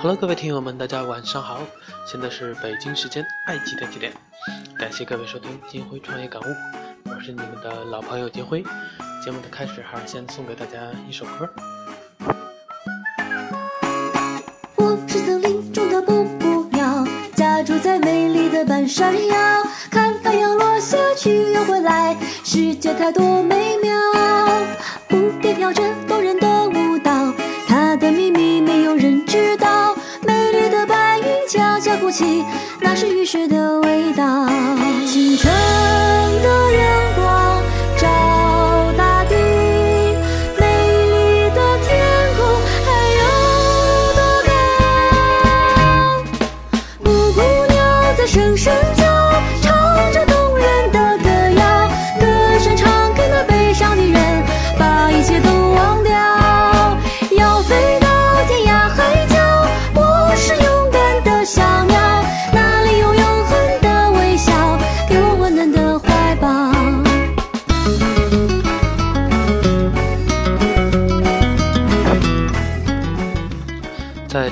好了各位听友们，大家晚上好，现在是北京时间爱几点几点？感谢各位收听金辉创业感悟，我是你们的老朋友金辉。节目的开始，还是先送给大家一首歌。我是森林中的布谷鸟，家住在美丽的半山腰，看太阳落下去又回来，世界太多美妙。蝴蝶跳着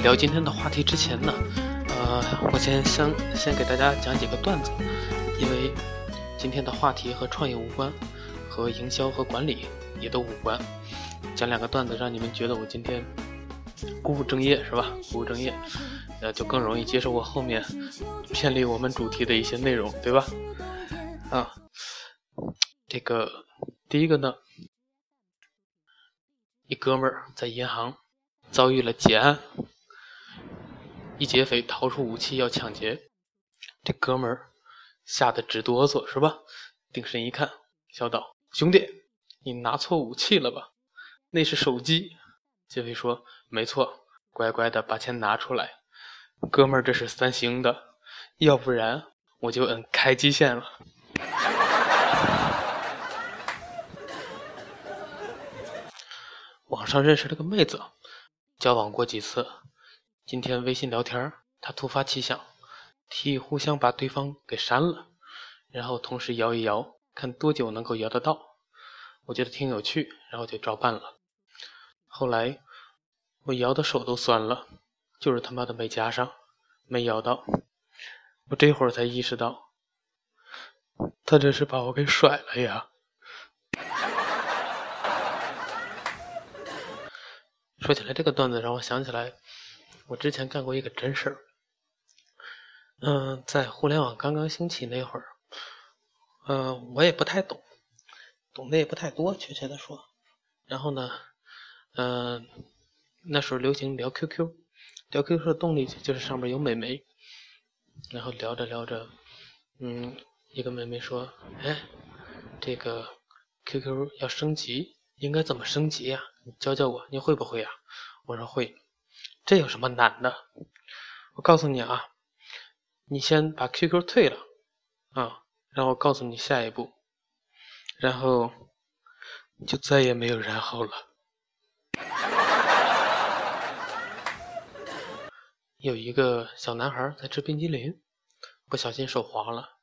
聊今天的话题之前呢，呃，我先先先给大家讲几个段子，因为今天的话题和创业无关，和营销和管理也都无关。讲两个段子，让你们觉得我今天不务正业是吧？不务正业，呃，就更容易接受我后面偏离我们主题的一些内容，对吧？啊，这个第一个呢，一哥们儿在银行遭遇了劫案，一劫匪掏出武器要抢劫，这哥们儿吓得直哆嗦，是吧？定神一看，笑道：“兄弟，你拿错武器了吧？那是手机。”劫匪说：“没错，乖乖的把钱拿出来。哥们儿，这是三星的，要不然我就摁开机键了。”网上认识了个妹子，交往过几次。今天微信聊天，他突发奇想，提议互相把对方给删了，然后同时摇一摇，看多久能够摇得到。我觉得挺有趣，然后就照办了。后来我摇的手都酸了，就是他妈的没加上，没摇到。我这会儿才意识到，他这是把我给甩了呀。说起来这个段子，让我想起来我之前干过一个真事儿。嗯，在互联网刚刚兴起那会儿，嗯，我也不太懂，懂得也不太多，确切的说。然后呢，嗯，那时候流行聊 QQ，聊 QQ 的动力就是上面有美眉。然后聊着聊着，嗯，一个妹妹说：“哎，这个 QQ 要升级，应该怎么升级呀？你教教我，你会不会呀？”我说会。这有什么难的？我告诉你啊，你先把 QQ 退了，啊，然后告诉你下一步，然后就再也没有然后了。有一个小男孩在吃冰激凌，不小心手滑了，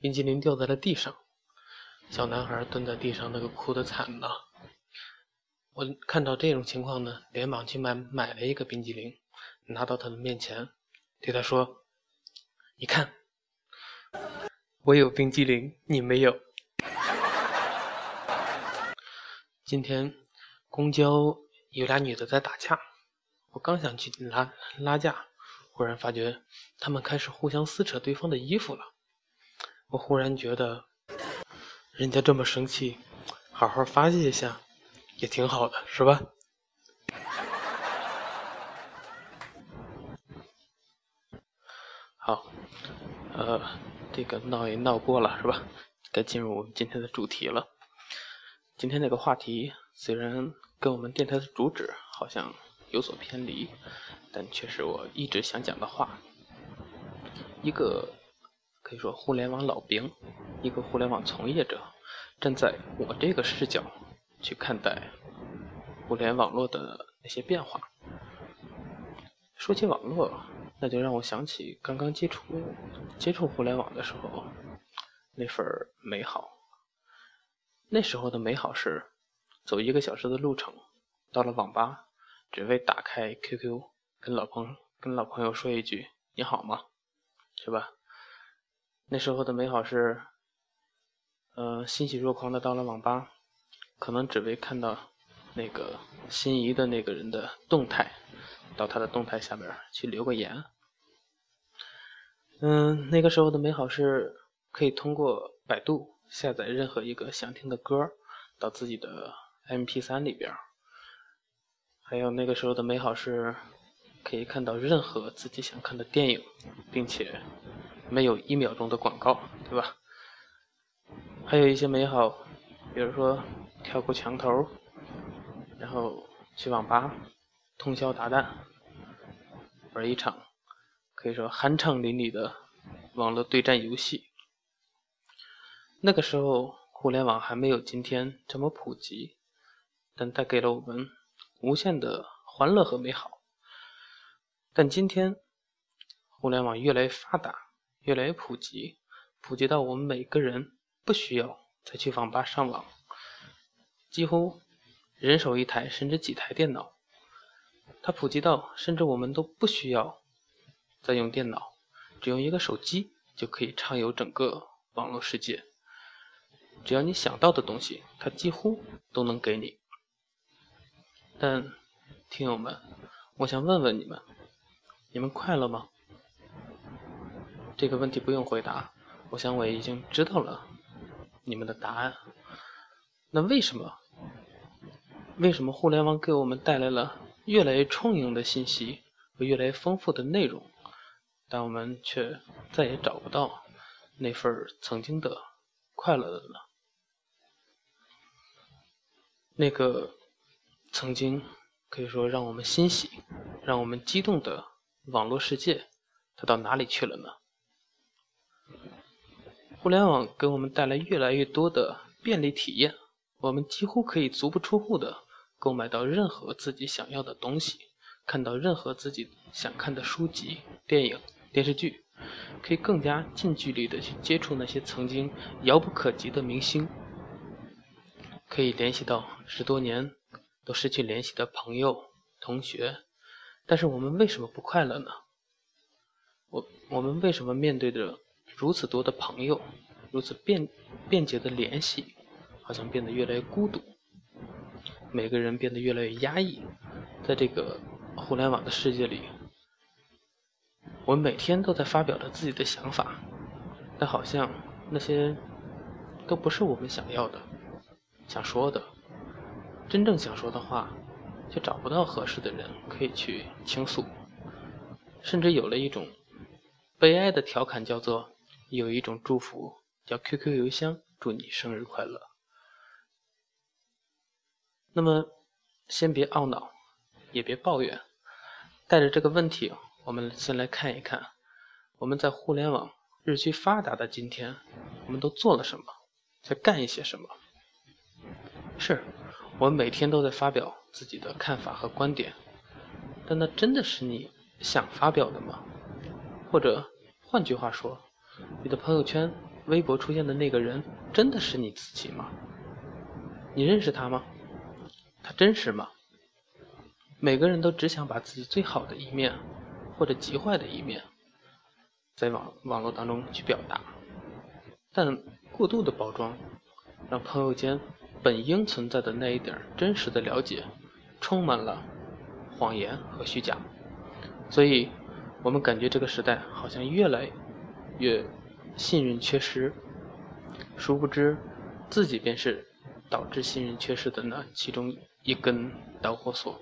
冰激凌掉在了地上。小男孩蹲在地上，那个哭的惨呐。我看到这种情况呢，连忙去买买了一个冰激凌，拿到他的面前，对他说：“你看，我有冰激凌，你没有。”今天公交有俩女的在打架，我刚想去拉拉架，忽然发觉她们开始互相撕扯对方的衣服了。我忽然觉得，人家这么生气，好好发泄一下。也挺好的，是吧？好，呃，这个闹也闹过了，是吧？该进入我们今天的主题了。今天这个话题虽然跟我们电台的主旨好像有所偏离，但却是我一直想讲的话。一个可以说互联网老兵，一个互联网从业者，站在我这个视角。去看待互联网络的那些变化。说起网络，那就让我想起刚刚接触接触互联网的时候那份美好。那时候的美好是走一个小时的路程，到了网吧，只为打开 QQ 跟老朋跟老朋友说一句“你好吗”，是吧？那时候的美好是，呃，欣喜若狂的到了网吧，可能只为看到那个心仪的那个人的动态，到他的动态下面去留个言。嗯，那个时候的美好是可以通过百度下载任何一个想听的歌到自己的 MP3 里边。还有那个时候的美好是，可以看到任何自己想看的电影，并且没有一秒钟的广告，对吧？还有一些美好，比如说跳过墙头，然后去网吧通宵达旦玩一场可以说酣畅淋漓的网络对战游戏。那个时候互联网还没有今天这么普及，但带给了我们。无限的欢乐和美好，但今天互联网越来越发达，越来越普及，普及到我们每个人不需要再去网吧上网，几乎人手一台甚至几台电脑。它普及到甚至我们都不需要再用电脑，只用一个手机就可以畅游整个网络世界。只要你想到的东西，它几乎都能给你。但，听友们，我想问问你们：你们快乐吗？这个问题不用回答，我想我已经知道了你们的答案。那为什么？为什么互联网给我们带来了越来越充盈的信息和越来越丰富的内容，但我们却再也找不到那份曾经的快乐了呢？那个。曾经可以说让我们欣喜、让我们激动的网络世界，它到哪里去了呢？互联网给我们带来越来越多的便利体验，我们几乎可以足不出户的购买到任何自己想要的东西，看到任何自己想看的书籍、电影、电视剧，可以更加近距离的去接触那些曾经遥不可及的明星，可以联系到十多年。都失去联系的朋友、同学，但是我们为什么不快乐呢？我我们为什么面对着如此多的朋友、如此便便捷的联系，好像变得越来越孤独？每个人变得越来越压抑，在这个互联网的世界里，我们每天都在发表着自己的想法，但好像那些都不是我们想要的、想说的。真正想说的话，却找不到合适的人可以去倾诉，甚至有了一种悲哀的调侃，叫做有一种祝福叫 QQ 邮箱，祝你生日快乐。那么，先别懊恼，也别抱怨，带着这个问题，我们先来看一看，我们在互联网日趋发达的今天，我们都做了什么，在干一些什么？是。我们每天都在发表自己的看法和观点，但那真的是你想发表的吗？或者换句话说，你的朋友圈、微博出现的那个人真的是你自己吗？你认识他吗？它真实吗？每个人都只想把自己最好的一面或者极坏的一面在网网络当中去表达，但过度的包装让朋友间。本应存在的那一点真实的了解，充满了谎言和虚假，所以我们感觉这个时代好像越来越信任缺失，殊不知自己便是导致信任缺失的那其中一根导火索。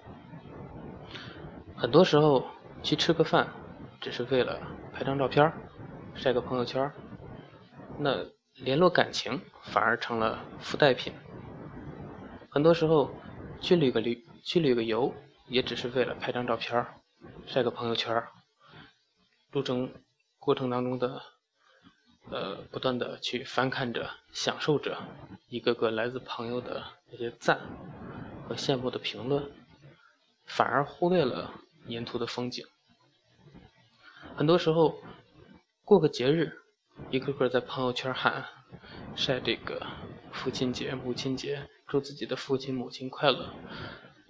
很多时候去吃个饭，只是为了拍张照片晒个朋友圈那联络感情反而成了附带品。很多时候，去旅个旅去旅个游，也只是为了拍张照片晒个朋友圈路程过程当中的，呃，不断的去翻看着、享受着一个个来自朋友的那些赞和羡慕的评论，反而忽略了沿途的风景。很多时候，过个节日，一个个在朋友圈喊晒这个父亲节、母亲节。祝自己的父亲母亲快乐，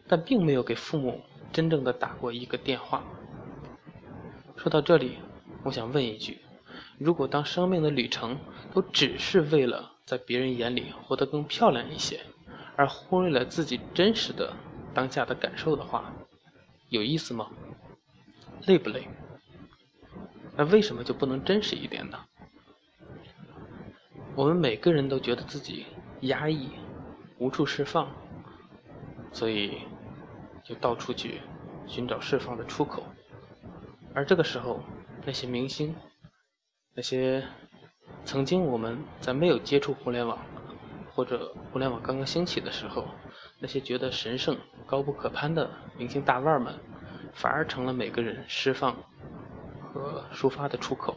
但并没有给父母真正的打过一个电话。说到这里，我想问一句：如果当生命的旅程都只是为了在别人眼里活得更漂亮一些，而忽略了自己真实的当下的感受的话，有意思吗？累不累？那为什么就不能真实一点呢？我们每个人都觉得自己压抑，无处释放，所以就到处去寻找释放的出口。而这个时候，那些明星，那些曾经我们在没有接触互联网，或者互联网刚刚兴起的时候，那些觉得神圣、高不可攀的明星大腕们，反而成了每个人释放和抒发的出口。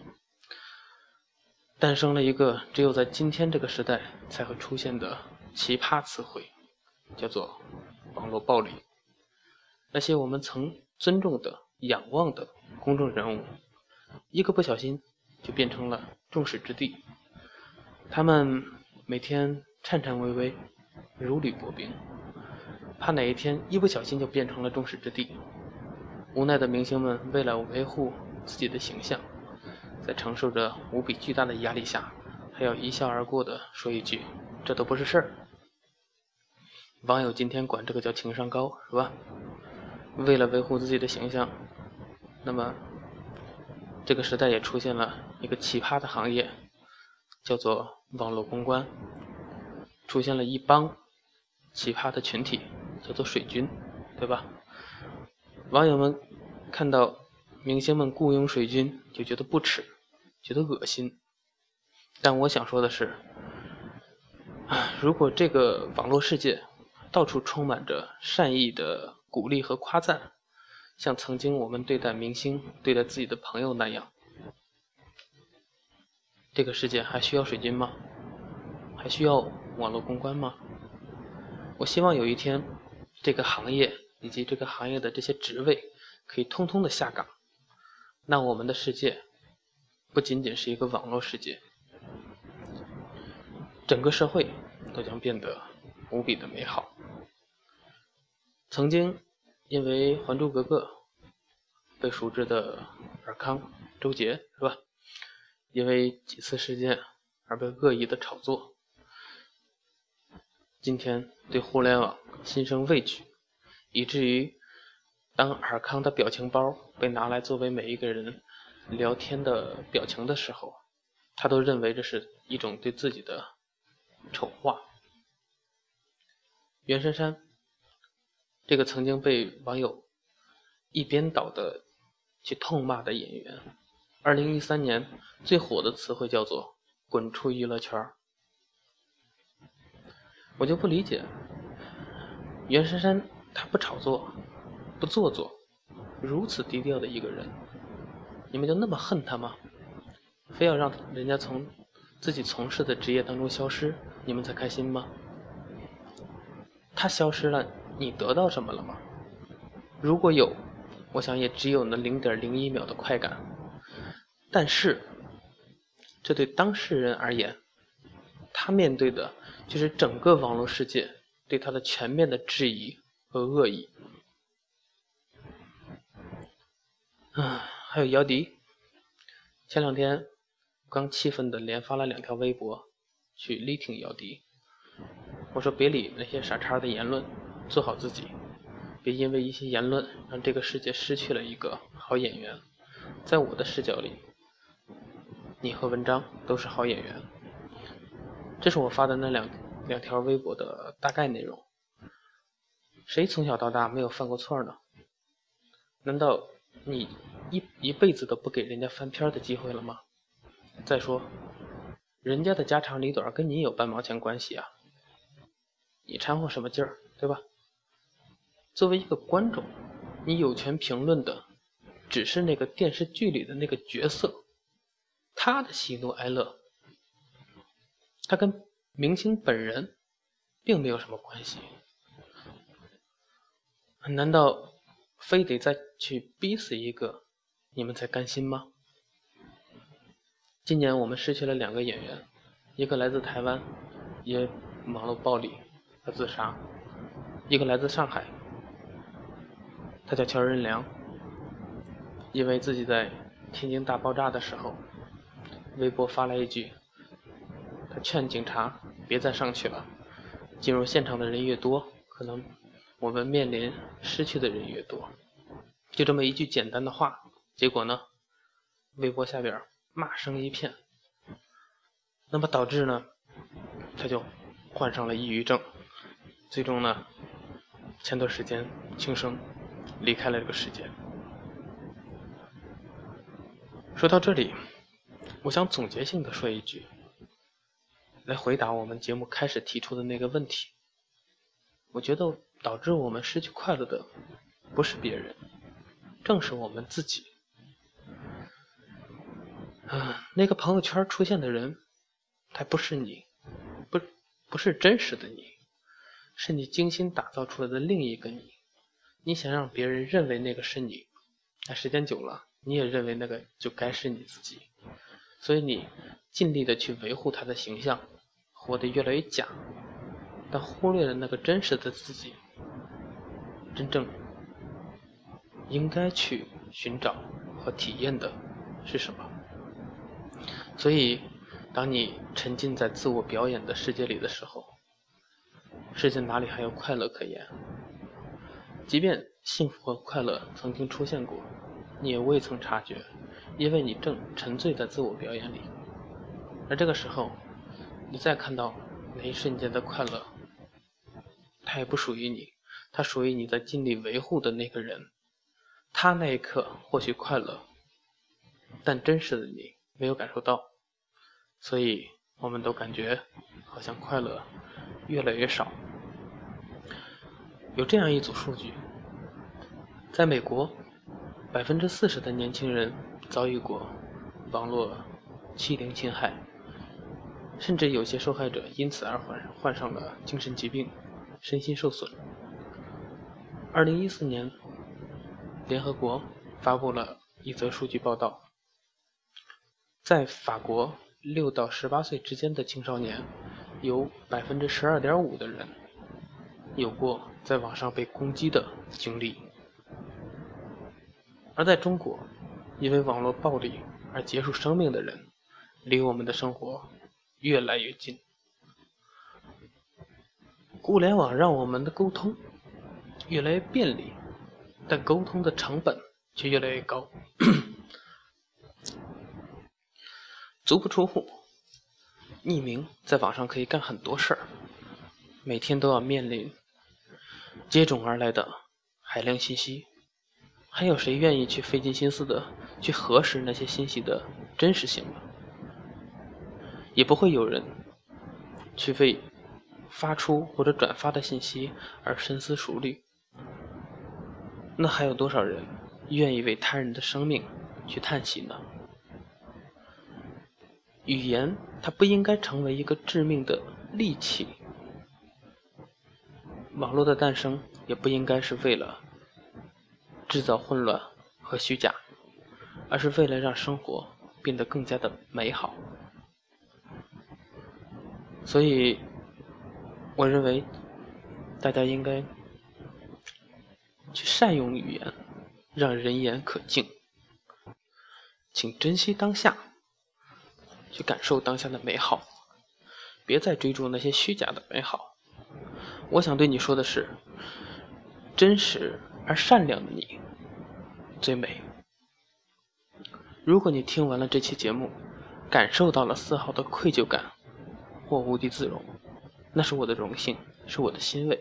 诞生了一个只有在今天这个时代才会出现的奇葩词汇，叫做网络暴力。那些我们曾尊重的、仰望的公众人物，一个不小心就变成了众矢之的。他们每天颤颤巍巍，如履薄冰，怕哪一天一不小心就变成了众矢之的。无奈的明星们为了维护自己的形象。在承受着无比巨大的压力下，还要一笑而过的说一句：“这都不是事儿。”网友今天管这个叫情商高，是吧？为了维护自己的形象，那么这个时代也出现了一个奇葩的行业，叫做网络公关，出现了一帮奇葩的群体，叫做水军，对吧？网友们看到明星们雇佣水军，就觉得不耻。觉得恶心，但我想说的是，啊，如果这个网络世界到处充满着善意的鼓励和夸赞，像曾经我们对待明星、对待自己的朋友那样，这个世界还需要水军吗？还需要网络公关吗？我希望有一天，这个行业以及这个行业的这些职位可以通通的下岗，那我们的世界。不仅仅是一个网络世界，整个社会都将变得无比的美好。曾经因为《还珠格格》被熟知的尔康、周杰，是吧？因为几次事件而被恶意的炒作，今天对互联网心生畏惧，以至于当尔康的表情包被拿来作为每一个人。聊天的表情的时候，他都认为这是一种对自己的丑化。袁姗姗，这个曾经被网友一边倒的去痛骂的演员，二零一三年最火的词汇叫做“滚出娱乐圈”。我就不理解，袁姗姗她不炒作，不做作，如此低调的一个人。你们就那么恨她吗？非要让人家从自己从事的职业当中消失，你们才开心吗？他消失了，你得到什么了吗？如果有，我想也只有那零点零一秒的快感。但是，这对当事人而言，他面对的就是整个网络世界对他的全面的质疑和恶意。啊。还有姚笛，前两天刚气愤的连发了两条微博，去力挺姚笛。我说别理那些傻叉的言论，做好自己，别因为一些言论让这个世界失去了一个好演员。在我的视角里，你和文章都是好演员。这是我发的那两两条微博的大概内容。谁从小到大没有犯过错呢？难道你？一一辈子都不给人家翻篇的机会了吗？再说，人家的家长里短跟你有半毛钱关系啊？你掺和什么劲儿，对吧？作为一个观众，你有权评论的只是那个电视剧里的那个角色，他的喜怒哀乐，他跟明星本人并没有什么关系。难道非得再去逼死一个？你们才甘心吗？今年我们失去了两个演员，一个来自台湾，因网络暴力他自杀；一个来自上海，他叫乔任梁，因为自己在天津大爆炸的时候，微博发了一句，他劝警察别再上去了，进入现场的人越多，可能我们面临失去的人越多。就这么一句简单的话，结果呢，微博下边骂声一片，那么导致呢，他就患上了抑郁症，最终呢，前段时间轻生，离开了这个世界。说到这里，我想总结性的说一句，来回答我们节目开始提出的那个问题。我觉得导致我们失去快乐的，不是别人，正是我们自己。啊，那个朋友圈出现的人，他不是你，不不是真实的你，是你精心打造出来的另一个你。你想让别人认为那个是你，那时间久了。你也认为那个就该是你自己，所以你尽力的去维护他的形象，活得越来越假，但忽略了那个真实的自己，真正应该去寻找和体验的是什么？所以，当你沉浸在自我表演的世界里的时候，世界哪里还有快乐可言？即便幸福和快乐曾经出现过。你也未曾察觉，因为你正沉醉在自我表演里。而这个时候，你再看到那一瞬间的快乐，它也不属于你，它属于你在尽力维护的那个人。他那一刻或许快乐，但真实的你没有感受到，所以我们都感觉好像快乐越来越少。有这样一组数据，在美国。百分之四十的年轻人遭遇过网络欺凌侵害，甚至有些受害者因此而患患上了精神疾病，身心受损。二零一四年，联合国发布了一则数据报道，在法国六到十八岁之间的青少年，有百分之十二点五的人有过在网上被攻击的经历。而在中国，因为网络暴力而结束生命的人，离我们的生活越来越近。互联网让我们的沟通越来越便利，但沟通的成本却越来越高。足不出户，匿名在网上可以干很多事儿，每天都要面临接踵而来的海量信息。还有谁愿意去费尽心思的去核实那些信息的真实性呢？也不会有人去为发出或者转发的信息而深思熟虑。那还有多少人愿意为他人的生命去叹息呢？语言它不应该成为一个致命的利器，网络的诞生也不应该是为了。制造混乱和虚假，而是为了让生活变得更加的美好。所以，我认为大家应该去善用语言，让人言可敬。请珍惜当下，去感受当下的美好，别再追逐那些虚假的美好。我想对你说的是，真实。而善良的你最美。如果你听完了这期节目，感受到了丝毫的愧疚感或无地自容，那是我的荣幸，是我的欣慰。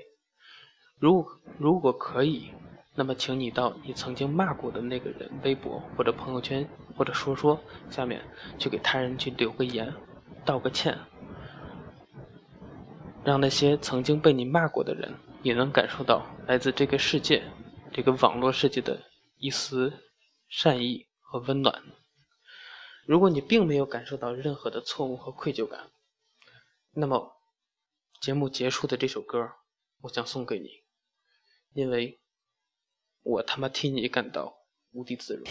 如如果可以，那么请你到你曾经骂过的那个人微博或者朋友圈或者说说下面去给他人去留个言，道个歉，让那些曾经被你骂过的人也能感受到来自这个世界。这个网络世界的一丝善意和温暖。如果你并没有感受到任何的错误和愧疚感，那么节目结束的这首歌，我想送给你，因为我他妈替你感到无地自容。